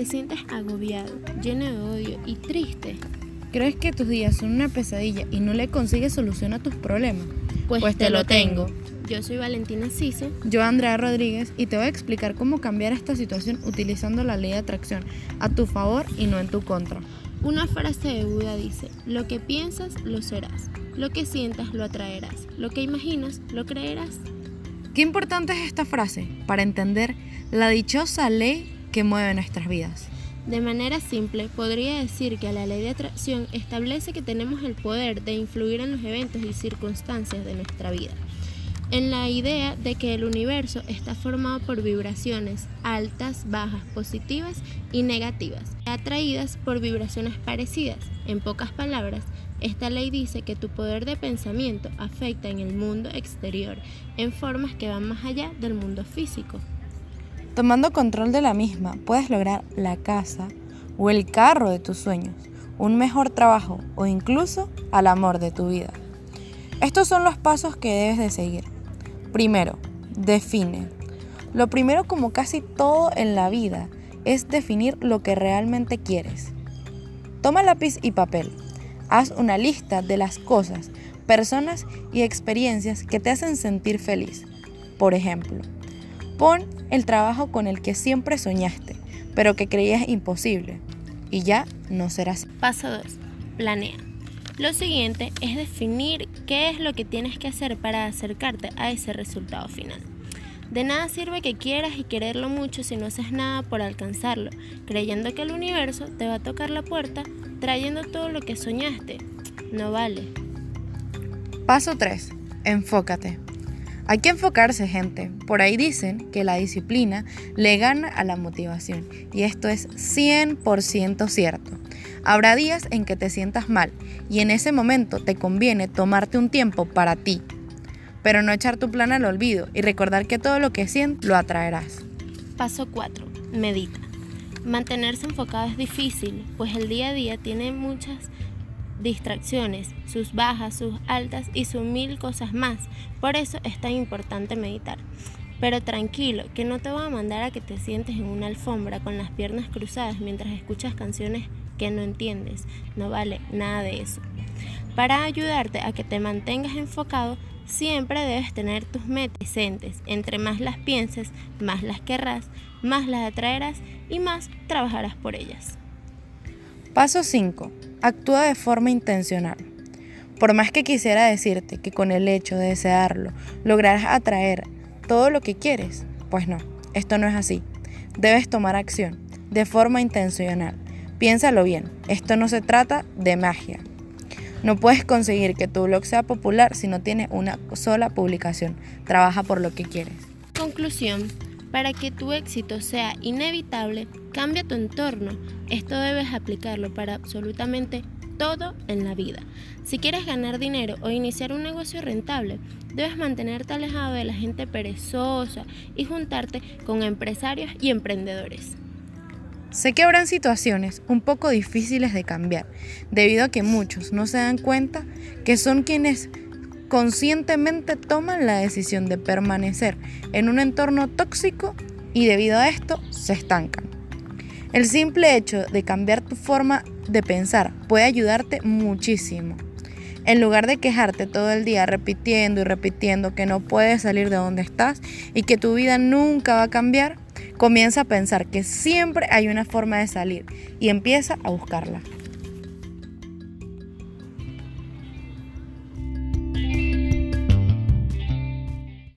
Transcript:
te sientes agobiado, lleno de odio y triste. ¿Crees que tus días son una pesadilla y no le consigues solución a tus problemas? Pues, Pues te, te lo tengo. Yo soy Valentina Cise. Yo, Andrea Rodríguez, y te voy a explicar cómo cambiar esta situación utilizando la ley de atracción a tu favor y no en tu contra. Una frase de Buda dice, lo que piensas, lo serás. Lo que sientas, lo atraerás. Lo que imaginas, lo creerás. Qué importante es esta frase para entender la dichosa ley que mueve nuestras vidas. De manera simple, podría decir que la ley de atracción establece que tenemos el poder de influir en los eventos y circunstancias de nuestra vida. En la idea de que el universo está formado por vibraciones altas, bajas, positivas y negativas, atraídas por vibraciones parecidas. En pocas palabras, esta ley dice que tu poder de pensamiento afecta en el mundo exterior en formas que van más allá del mundo físico. Tomando control de la misma, puedes lograr la casa o el carro de tus sueños, un mejor trabajo o incluso al amor de tu vida. Estos son los pasos que debes de seguir. Primero, define. Lo primero, como casi todo en la vida, es definir lo que realmente quieres. Toma lápiz y papel. Haz una lista de las cosas, personas y experiencias que te hacen sentir feliz. Por ejemplo, pon el trabajo con el que siempre soñaste, pero que creías imposible. Y ya no será así. Paso 2. Planea. Lo siguiente es definir qué es lo que tienes que hacer para acercarte a ese resultado final. De nada sirve que quieras y quererlo mucho si no haces nada por alcanzarlo, creyendo que el universo te va a tocar la puerta trayendo todo lo que soñaste. No vale. Paso 3. Enfócate. Hay que enfocarse, gente. Por ahí dicen que la disciplina le gana a la motivación. Y esto es 100% cierto. Habrá días en que te sientas mal y en ese momento te conviene tomarte un tiempo para ti. Pero no echar tu plan al olvido y recordar que todo lo que sientes lo atraerás. Paso 4. Medita. Mantenerse enfocado es difícil, pues el día a día tiene muchas distracciones, sus bajas, sus altas y sus mil cosas más. Por eso es tan importante meditar. Pero tranquilo, que no te voy a mandar a que te sientes en una alfombra con las piernas cruzadas mientras escuchas canciones que no entiendes. No vale nada de eso. Para ayudarte a que te mantengas enfocado, siempre debes tener tus metas presentes. Entre más las pienses, más las querrás, más las atraerás y más trabajarás por ellas. Paso 5. Actúa de forma intencional. Por más que quisiera decirte que con el hecho de desearlo lograrás atraer todo lo que quieres, pues no, esto no es así. Debes tomar acción de forma intencional. Piénsalo bien, esto no se trata de magia. No puedes conseguir que tu blog sea popular si no tiene una sola publicación. Trabaja por lo que quieres. Conclusión. Para que tu éxito sea inevitable, cambia tu entorno. Esto debes aplicarlo para absolutamente todo en la vida. Si quieres ganar dinero o iniciar un negocio rentable, debes mantenerte alejado de la gente perezosa y juntarte con empresarios y emprendedores. Sé que habrán situaciones un poco difíciles de cambiar, debido a que muchos no se dan cuenta que son quienes conscientemente toman la decisión de permanecer en un entorno tóxico y debido a esto se estancan. El simple hecho de cambiar tu forma de pensar puede ayudarte muchísimo. En lugar de quejarte todo el día repitiendo y repitiendo que no puedes salir de donde estás y que tu vida nunca va a cambiar, comienza a pensar que siempre hay una forma de salir y empieza a buscarla.